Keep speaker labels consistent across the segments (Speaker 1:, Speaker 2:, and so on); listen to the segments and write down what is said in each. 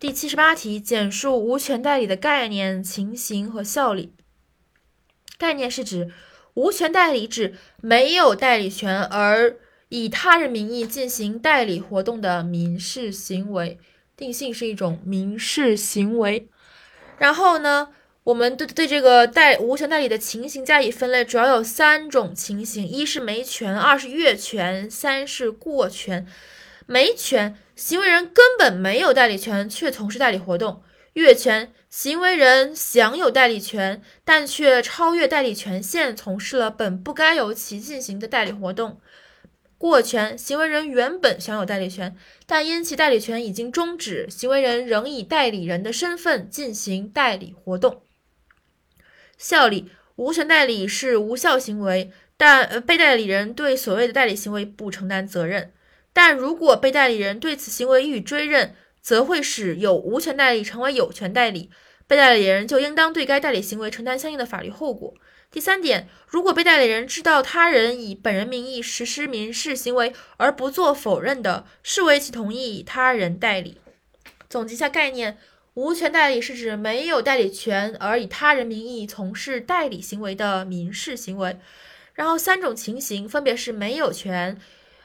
Speaker 1: 第七十八题，简述无权代理的概念、情形和效力。概念是指无权代理指没有代理权而以他人名义进行代理活动的民事行为。定性是一种民事行为。然后呢，我们对对这个代无权代理的情形加以分类，主要有三种情形：一是没权，二是越权，三是过权。没权，行为人根本没有代理权，却从事代理活动；越权，行为人享有代理权，但却超越代理权限，从事了本不该由其进行的代理活动；过权，行为人原本享有代理权，但因其代理权已经终止，行为人仍以代理人的身份进行代理活动。效力，无权代理是无效行为，但呃被代理人对所谓的代理行为不承担责任。但如果被代理人对此行为予以追认，则会使有无权代理成为有权代理，被代理人就应当对该代理行为承担相应的法律后果。第三点，如果被代理人知道他人以本人名义实施民事行为而不做否认的，视为其同意他人代理。总结一下概念：无权代理是指没有代理权而以他人名义从事代理行为的民事行为。然后三种情形分别是没有权。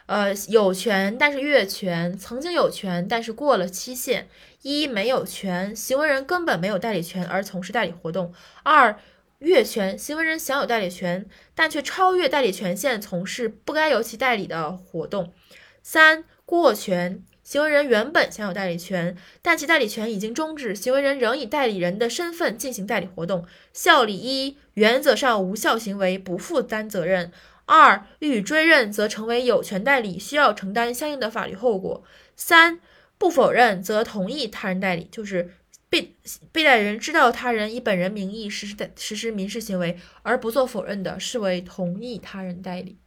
Speaker 1: 呃，有权但是越权，曾经有权但是过了期限。一没有权，行为人根本没有代理权而从事代理活动。二越权，行为人享有代理权，但却超越代理权限，从事不该由其代理的活动。三过权，行为人原本享有代理权，但其代理权已经终止，行为人仍以代理人的身份进行代理活动。效力一，原则上无效行为，不负担责任。二予以追认，则成为有权代理，需要承担相应的法律后果。三不否认，则同意他人代理，就是被被代理人知道他人以本人名义实施的实施民事行为而不做否认的，视为同意他人代理。